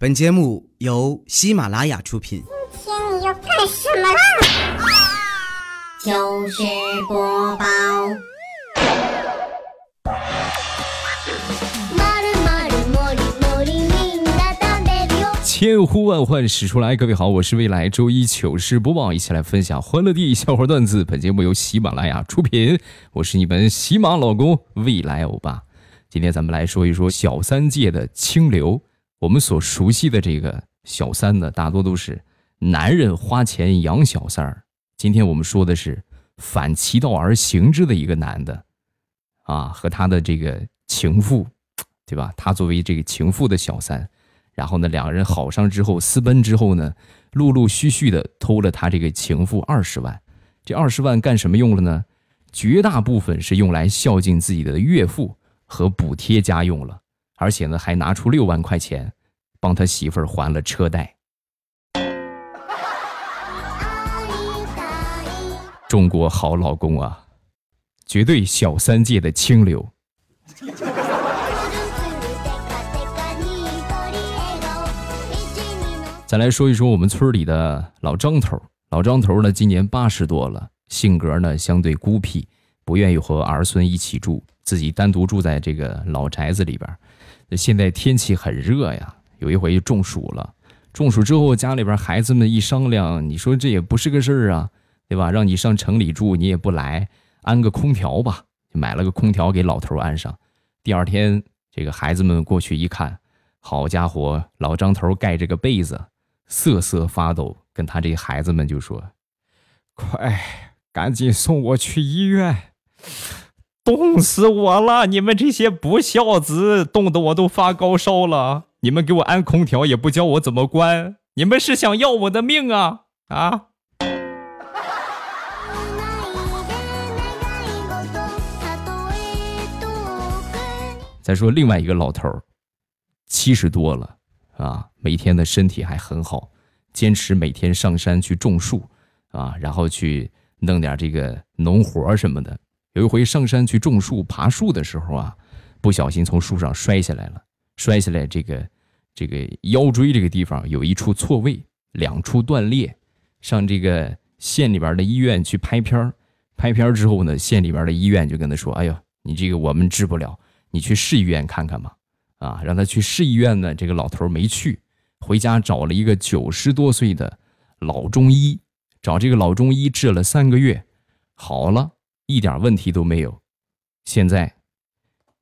本节目由喜马拉雅出品。今天你要干什么啦？糗事播报。千呼万唤始出来，各位好，我是未来周一糗事播报，一起来分享欢乐地笑话段子。本节目由喜马拉雅出品，我是你们喜马老公未来欧巴。今天咱们来说一说小三界的清流。我们所熟悉的这个小三呢，大多都是男人花钱养小三儿。今天我们说的是反其道而行之的一个男的，啊，和他的这个情妇，对吧？他作为这个情妇的小三，然后呢，两个人好上之后私奔之后呢，陆陆续续的偷了他这个情妇二十万。这二十万干什么用了呢？绝大部分是用来孝敬自己的岳父和补贴家用了。而且呢，还拿出六万块钱，帮他媳妇儿还了车贷。中国好老公啊，绝对小三界的清流。再来说一说我们村里的老张头，老张头呢，今年八十多了，性格呢相对孤僻，不愿意和儿孙一起住，自己单独住在这个老宅子里边。现在天气很热呀，有一回就中暑了。中暑之后，家里边孩子们一商量，你说这也不是个事儿啊，对吧？让你上城里住，你也不来，安个空调吧，买了个空调给老头安上。第二天，这个孩子们过去一看，好家伙，老张头盖着个被子，瑟瑟发抖，跟他这孩子们就说：“快，赶紧送我去医院。”冻死我了！你们这些不孝子，冻得我都发高烧了。你们给我安空调也不教我怎么关，你们是想要我的命啊啊！再说另外一个老头儿，七十多了啊，每天的身体还很好，坚持每天上山去种树啊，然后去弄点这个农活什么的。有一回上山去种树、爬树的时候啊，不小心从树上摔下来了。摔下来，这个这个腰椎这个地方有一处错位，两处断裂。上这个县里边的医院去拍片儿，拍片儿之后呢，县里边的医院就跟他说：“哎呦，你这个我们治不了，你去市医院看看吧。”啊，让他去市医院呢。这个老头没去，回家找了一个九十多岁的老中医，找这个老中医治了三个月，好了。一点问题都没有，现在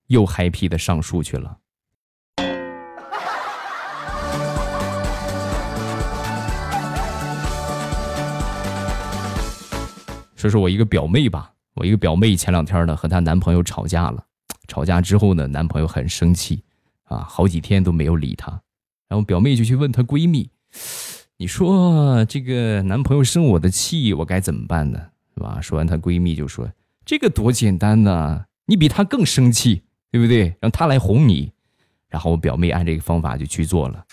又嗨皮的上树去了。说说我一个表妹吧，我一个表妹前两天呢和她男朋友吵架了，吵架之后呢，男朋友很生气，啊，好几天都没有理她，然后表妹就去问她闺蜜：“你说这个男朋友生我的气，我该怎么办呢？”是吧？说完，她闺蜜就说：“这个多简单呐，你比她更生气，对不对？让她来哄你。”然后我表妹按这个方法就去做了。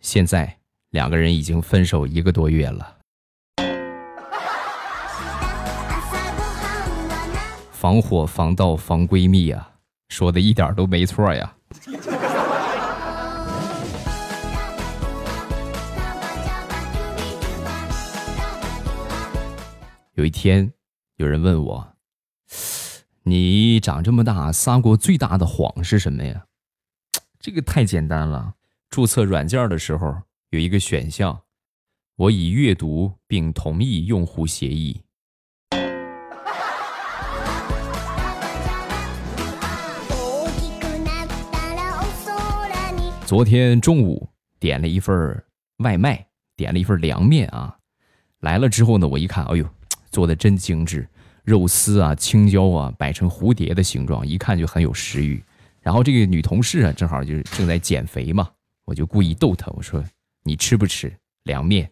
现在两个人已经分手一个多月了。防火防盗防闺蜜啊，说的一点都没错呀。有一天，有人问我：“你长这么大撒过最大的谎是什么呀？” 这个太简单了。注册软件的时候有一个选项，我已阅读并同意用户协议。昨天中午点了一份外卖，点了一份凉面啊，来了之后呢，我一看，哎呦。做的真精致，肉丝啊、青椒啊摆成蝴蝶的形状，一看就很有食欲。然后这个女同事啊，正好就是正在减肥嘛，我就故意逗她，我说：“你吃不吃凉面？”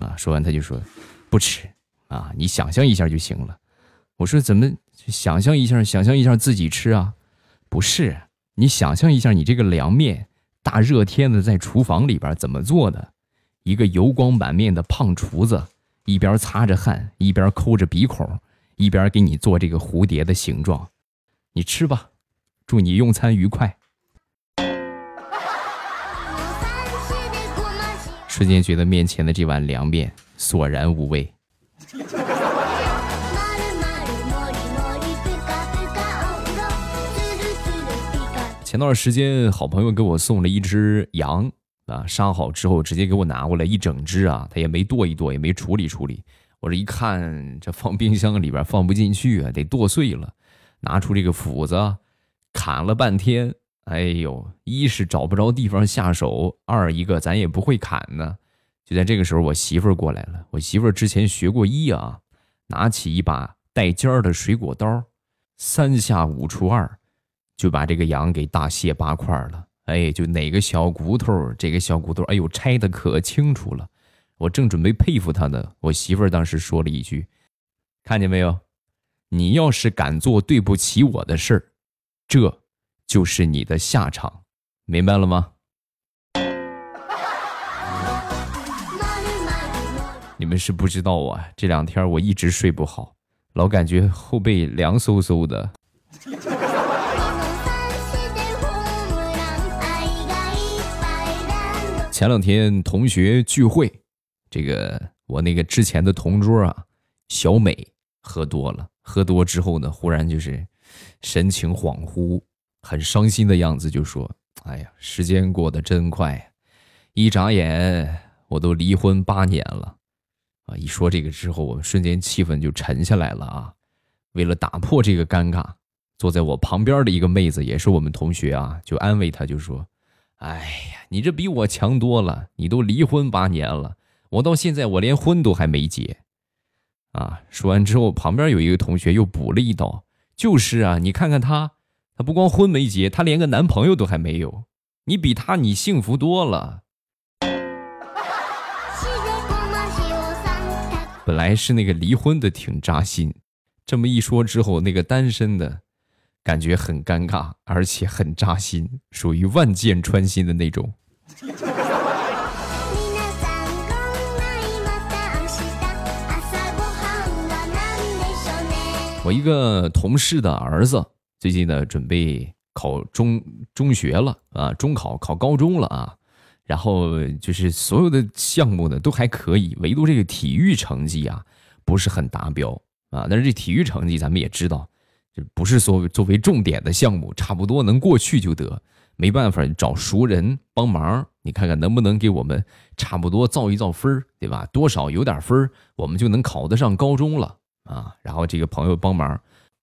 啊，说完她就说：“不吃啊，你想象一下就行了。”我说：“怎么想象一下？想象一下自己吃啊？不是，你想象一下，你这个凉面大热天的在厨房里边怎么做的？一个油光满面的胖厨子。”一边擦着汗，一边抠着鼻孔，一边给你做这个蝴蝶的形状，你吃吧，祝你用餐愉快。瞬间觉得面前的这碗凉面索然无味。前段时间，好朋友给我送了一只羊啊，杀好之后直接给我拿过来一整只啊，他也没剁一剁，也没处理处理。我这一看，这放冰箱里边放不进去啊，得剁碎了。拿出这个斧子，砍了半天，哎呦，一是找不着地方下手，二一个咱也不会砍呢。就在这个时候，我媳妇儿过来了。我媳妇儿之前学过医啊，拿起一把带尖儿的水果刀，三下五除二，就把这个羊给大卸八块了。哎，就哪个小骨头，这个小骨头，哎呦，拆的可清楚了。我正准备佩服他呢，我媳妇儿当时说了一句：“看见没有？你要是敢做对不起我的事儿，这就是你的下场，明白了吗？”你们是不知道啊，这两天我一直睡不好，老感觉后背凉飕飕的。前两天同学聚会，这个我那个之前的同桌啊，小美喝多了，喝多之后呢，忽然就是神情恍惚，很伤心的样子，就说：“哎呀，时间过得真快，一眨眼我都离婚八年了。”啊！一说这个之后，我们瞬间气氛就沉下来了啊！为了打破这个尴尬，坐在我旁边的一个妹子也是我们同学啊，就安慰她，就说：“哎呀，你这比我强多了，你都离婚八年了，我到现在我连婚都还没结。”啊！说完之后，旁边有一个同学又补了一刀：“就是啊，你看看她，她不光婚没结，她连个男朋友都还没有，你比她你幸福多了。”本来是那个离婚的挺扎心，这么一说之后，那个单身的感觉很尴尬，而且很扎心，属于万箭穿心的那种。我一个同事的儿子最近呢，准备考中中学了啊，中考考高中了啊。然后就是所有的项目呢都还可以，唯独这个体育成绩啊不是很达标啊。但是这体育成绩咱们也知道，就不是说作为重点的项目，差不多能过去就得。没办法，你找熟人帮忙，你看看能不能给我们差不多造一造分儿对吧？多少有点分儿我们就能考得上高中了啊。然后这个朋友帮忙，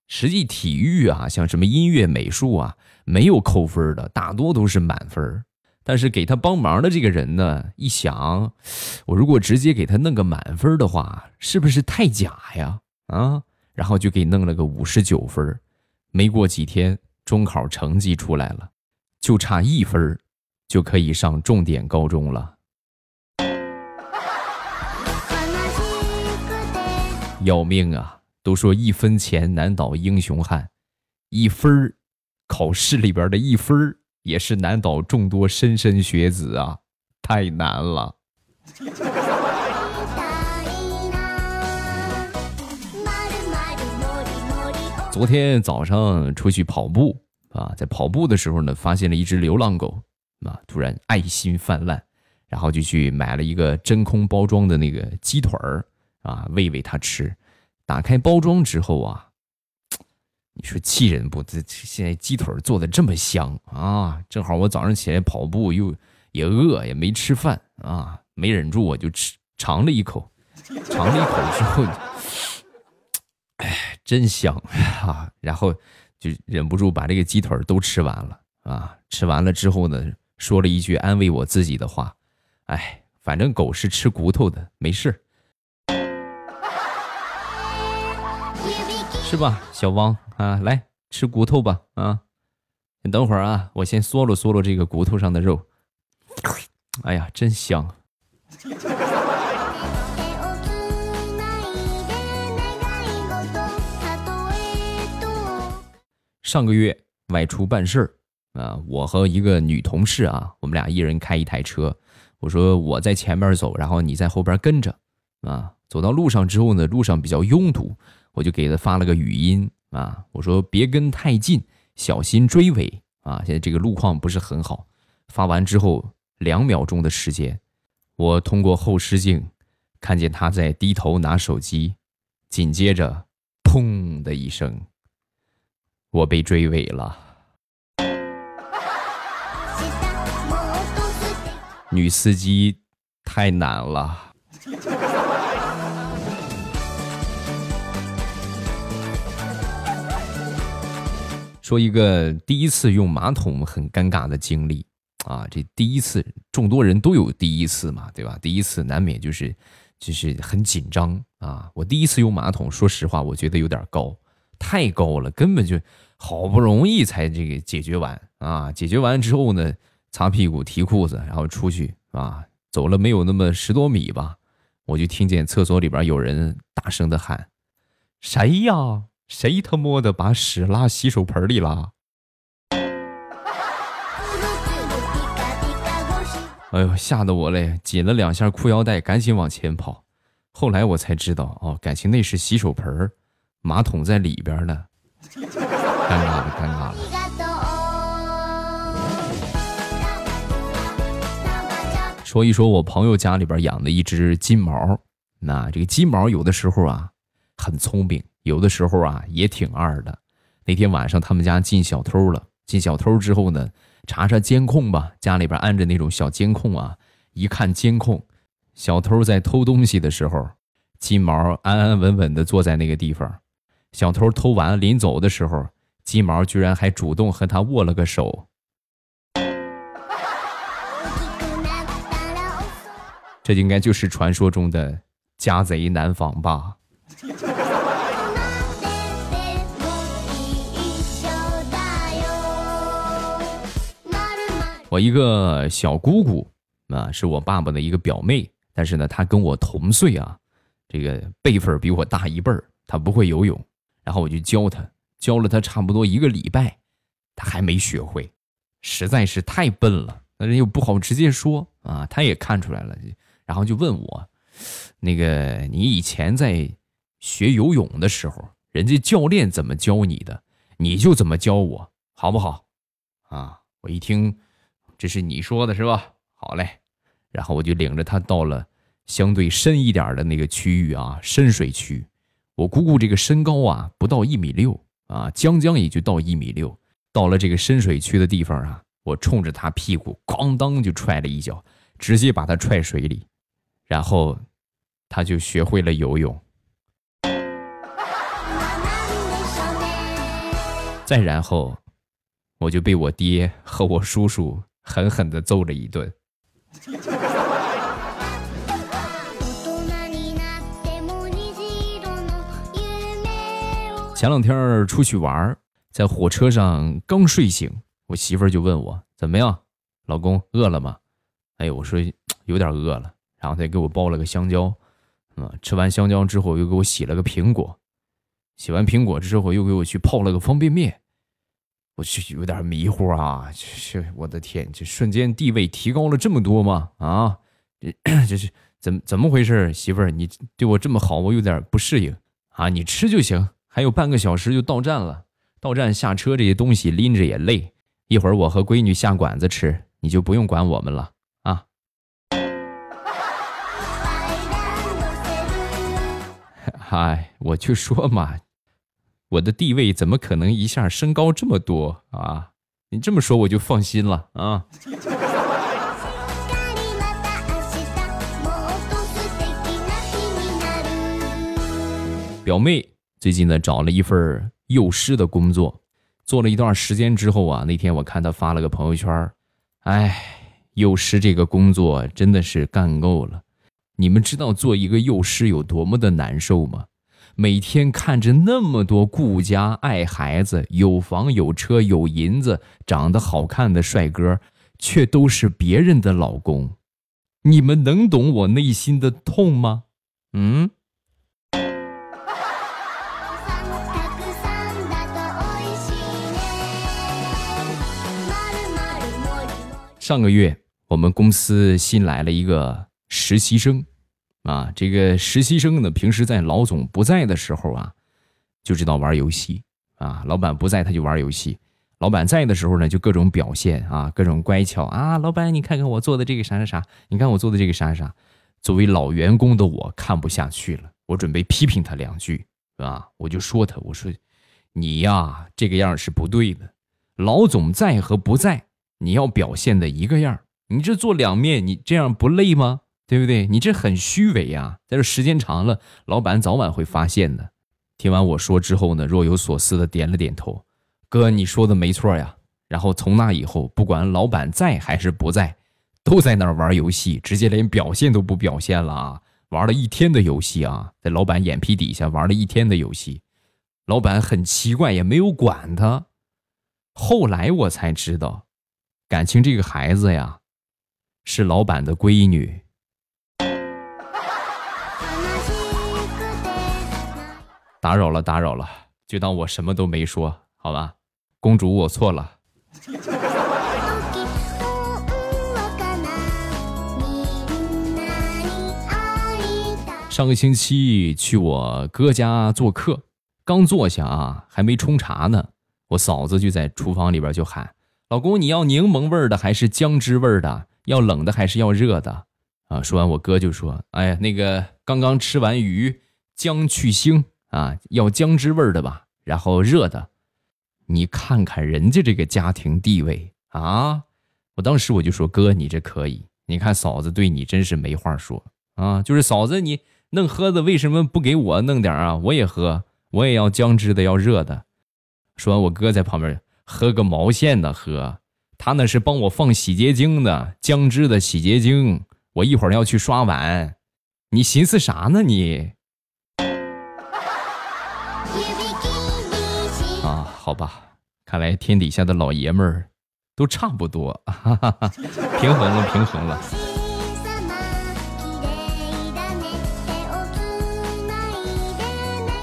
实际体育啊，像什么音乐、美术啊，没有扣分的，大多都是满分。但是给他帮忙的这个人呢，一想，我如果直接给他弄个满分的话，是不是太假呀？啊，然后就给弄了个五十九分。没过几天，中考成绩出来了，就差一分，就可以上重点高中了。要命啊！都说一分钱难倒英雄汉，一分考试里边的一分也是难倒众多莘莘学子啊，太难了。昨天早上出去跑步啊，在跑步的时候呢，发现了一只流浪狗啊，突然爱心泛滥，然后就去买了一个真空包装的那个鸡腿儿啊，喂喂它吃。打开包装之后啊。你说气人不？这现在鸡腿做的这么香啊！正好我早上起来跑步，又也饿，也没吃饭啊，没忍住我就吃尝了一口，尝了一口之后，哎，真香 啊！然后就忍不住把这个鸡腿都吃完了啊！吃完了之后呢，说了一句安慰我自己的话：哎，反正狗是吃骨头的，没事。是吧，小汪啊，来吃骨头吧啊！你等会儿啊，我先嗦了嗦了这个骨头上的肉。哎呀，真香！上个月外出办事儿啊，我和一个女同事啊，我们俩一人开一台车。我说我在前面走，然后你在后边跟着啊。走到路上之后呢，路上比较拥堵。我就给他发了个语音啊，我说别跟太近，小心追尾啊！现在这个路况不是很好。发完之后两秒钟的时间，我通过后视镜看见他在低头拿手机，紧接着，砰的一声，我被追尾了。女司机太难了。说一个第一次用马桶很尴尬的经历啊，这第一次众多人都有第一次嘛，对吧？第一次难免就是就是很紧张啊。我第一次用马桶，说实话，我觉得有点高，太高了，根本就好不容易才这个解决完啊。解决完之后呢，擦屁股、提裤子，然后出去啊，走了没有那么十多米吧，我就听见厕所里边有人大声的喊：“谁呀？”谁他妈的把屎拉洗手盆里了？哎呦，吓得我嘞，紧了两下裤腰带，赶紧往前跑。后来我才知道，哦，感情那是洗手盆，马桶在里边呢。尴尬了，尴尬了。说一说我朋友家里边养的一只金毛，那这个金毛有的时候啊，很聪明。有的时候啊，也挺二的。那天晚上，他们家进小偷了。进小偷之后呢，查查监控吧，家里边安着那种小监控啊。一看监控，小偷在偷东西的时候，金毛安安稳稳的坐在那个地方。小偷偷完临走的时候，金毛居然还主动和他握了个手。这应该就是传说中的家贼难防吧。我一个小姑姑啊，是我爸爸的一个表妹，但是呢，她跟我同岁啊，这个辈分比我大一辈儿。她不会游泳，然后我就教他，教了他差不多一个礼拜，他还没学会，实在是太笨了。那人又不好直接说啊，他也看出来了，然后就问我，那个你以前在学游泳的时候，人家教练怎么教你的，你就怎么教我，好不好？啊，我一听。这是你说的是吧？好嘞，然后我就领着他到了相对深一点的那个区域啊，深水区。我姑姑这个身高啊不到一米六啊，将将也就到一米六。到了这个深水区的地方啊，我冲着她屁股咣当就踹了一脚，直接把她踹水里，然后他就学会了游泳。再然后，我就被我爹和我叔叔。狠狠的揍了一顿。前两天出去玩，在火车上刚睡醒，我媳妇儿就问我怎么样，老公饿了吗？哎，我说有点饿了。然后她给我剥了个香蕉，嗯，吃完香蕉之后又给我洗了个苹果，洗完苹果之后又给我去泡了个方便面。我去有点迷糊啊！这我的天，这瞬间地位提高了这么多吗？啊，这这是怎么怎么回事？媳妇儿，你对我这么好，我有点不适应啊！你吃就行，还有半个小时就到站了。到站下车，这些东西拎着也累。一会儿我和闺女下馆子吃，你就不用管我们了啊！嗨，我就说嘛。我的地位怎么可能一下升高这么多啊？你这么说我就放心了啊。表妹最近呢找了一份幼师的工作，做了一段时间之后啊，那天我看他发了个朋友圈，哎，幼师这个工作真的是干够了。你们知道做一个幼师有多么的难受吗？每天看着那么多顾家爱孩子、有房有车有银子、长得好看的帅哥，却都是别人的老公，你们能懂我内心的痛吗？嗯。上个月我们公司新来了一个实习生。啊，这个实习生呢，平时在老总不在的时候啊，就知道玩游戏啊。老板不在，他就玩游戏；老板在的时候呢，就各种表现啊，各种乖巧啊。老板，你看看我做的这个啥啥啥，你看我做的这个啥啥啥。作为老员工的我看不下去了，我准备批评他两句，啊，我就说他，我说你呀，这个样是不对的。老总在和不在，你要表现的一个样你这做两面，你这样不累吗？对不对？你这很虚伪呀！在这时间长了，老板早晚会发现的。听完我说之后呢，若有所思的点了点头。哥，你说的没错呀。然后从那以后，不管老板在还是不在，都在那儿玩游戏，直接连表现都不表现了啊！玩了一天的游戏啊，在老板眼皮底下玩了一天的游戏，老板很奇怪，也没有管他。后来我才知道，感情这个孩子呀，是老板的闺女。打扰了，打扰了，就当我什么都没说，好吧？公主，我错了。上个星期去我哥家做客，刚坐下啊，还没冲茶呢，我嫂子就在厨房里边就喊：“老公，你要柠檬味的还是姜汁味的？要冷的还是要热的？”啊，说完我哥就说：“哎呀，那个刚刚吃完鱼，姜去腥。”啊，要姜汁味的吧，然后热的，你看看人家这个家庭地位啊！我当时我就说哥，你这可以，你看嫂子对你真是没话说啊！就是嫂子，你弄喝的为什么不给我弄点啊？我也喝，我也要姜汁的，要热的。说完，我哥在旁边喝个毛线的喝，他那是帮我放洗洁精的，姜汁的洗洁精，我一会儿要去刷碗，你寻思啥呢你？啊好吧，看来天底下的老爷们儿都差不多，哈哈哈，平衡了，平衡了。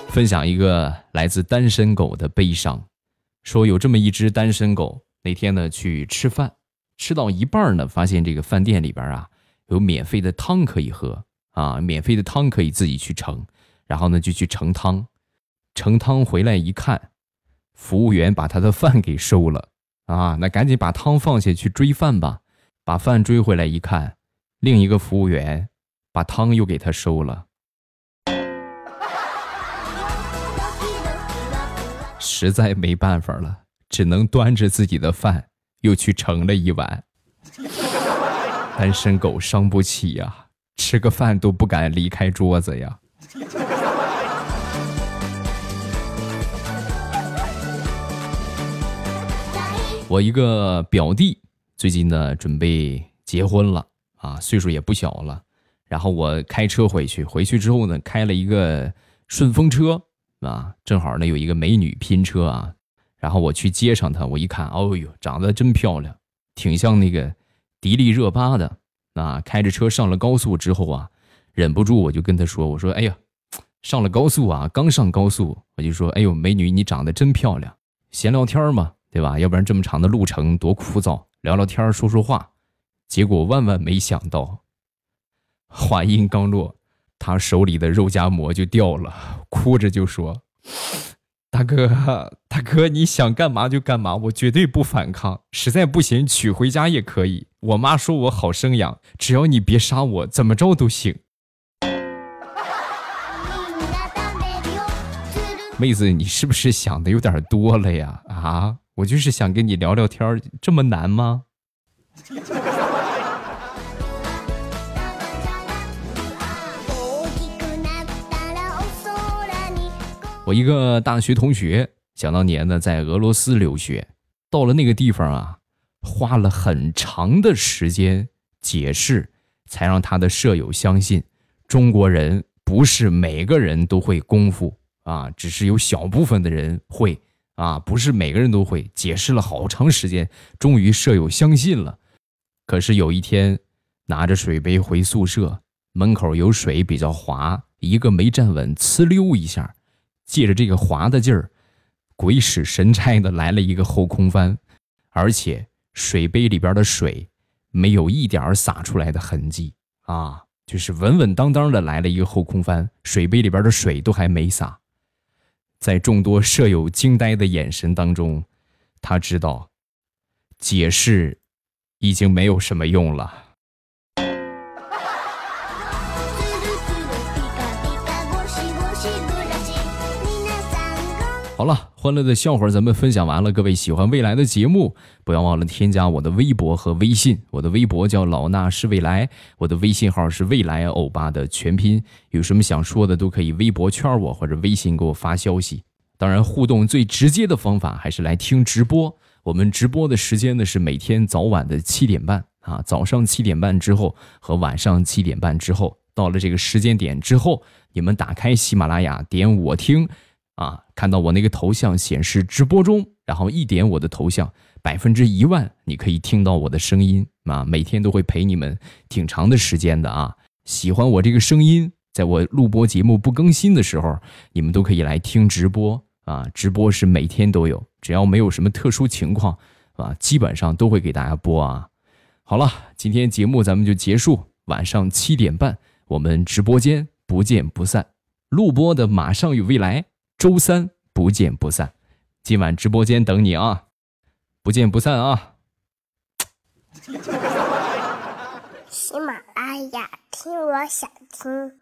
分享一个来自单身狗的悲伤，说有这么一只单身狗，那天呢去吃饭，吃到一半呢，发现这个饭店里边啊有免费的汤可以喝啊，免费的汤可以自己去盛，然后呢就去盛汤，盛汤回来一看。服务员把他的饭给收了，啊，那赶紧把汤放下去追饭吧。把饭追回来一看，另一个服务员把汤又给他收了。实在没办法了，只能端着自己的饭又去盛了一碗。单身狗伤不起呀，吃个饭都不敢离开桌子呀。我一个表弟最近呢准备结婚了啊，岁数也不小了。然后我开车回去，回去之后呢，开了一个顺风车啊，正好呢有一个美女拼车啊。然后我去接上她，我一看，哦呦，长得真漂亮，挺像那个迪丽热巴的啊。开着车上了高速之后啊，忍不住我就跟她说：“我说，哎呀，上了高速啊，刚上高速，我就说，哎呦，美女，你长得真漂亮。”闲聊天嘛。对吧？要不然这么长的路程多枯燥，聊聊天说说话，结果万万没想到，话音刚落，他手里的肉夹馍就掉了，哭着就说：“大哥，大哥，你想干嘛就干嘛，我绝对不反抗，实在不行娶回家也可以。我妈说我好生养，只要你别杀我，怎么着都行。”妹子，你是不是想的有点多了呀？啊？我就是想跟你聊聊天这么难吗？我一个大学同学，想当年呢在俄罗斯留学，到了那个地方啊，花了很长的时间解释，才让他的舍友相信，中国人不是每个人都会功夫啊，只是有小部分的人会。啊，不是每个人都会。解释了好长时间，终于舍友相信了。可是有一天，拿着水杯回宿舍，门口有水比较滑，一个没站稳，呲溜一下，借着这个滑的劲儿，鬼使神差的来了一个后空翻，而且水杯里边的水没有一点洒出来的痕迹啊，就是稳稳当当的来了一个后空翻，水杯里边的水都还没洒。在众多舍友惊呆的眼神当中，他知道，解释已经没有什么用了。好了，欢乐的笑话咱们分享完了。各位喜欢未来的节目，不要忘了添加我的微博和微信。我的微博叫老衲是未来，我的微信号是未来欧巴的全拼。有什么想说的，都可以微博圈我或者微信给我发消息。当然，互动最直接的方法还是来听直播。我们直播的时间呢是每天早晚的七点半啊，早上七点半之后和晚上七点半之后。到了这个时间点之后，你们打开喜马拉雅，点我听。啊，看到我那个头像显示直播中，然后一点我的头像，百分之一万你可以听到我的声音啊！每天都会陪你们挺长的时间的啊！喜欢我这个声音，在我录播节目不更新的时候，你们都可以来听直播啊！直播是每天都有，只要没有什么特殊情况啊，基本上都会给大家播啊！好了，今天节目咱们就结束，晚上七点半我们直播间不见不散。录播的马上有未来。周三不见不散，今晚直播间等你啊！不见不散啊！喜马拉雅听，我想听。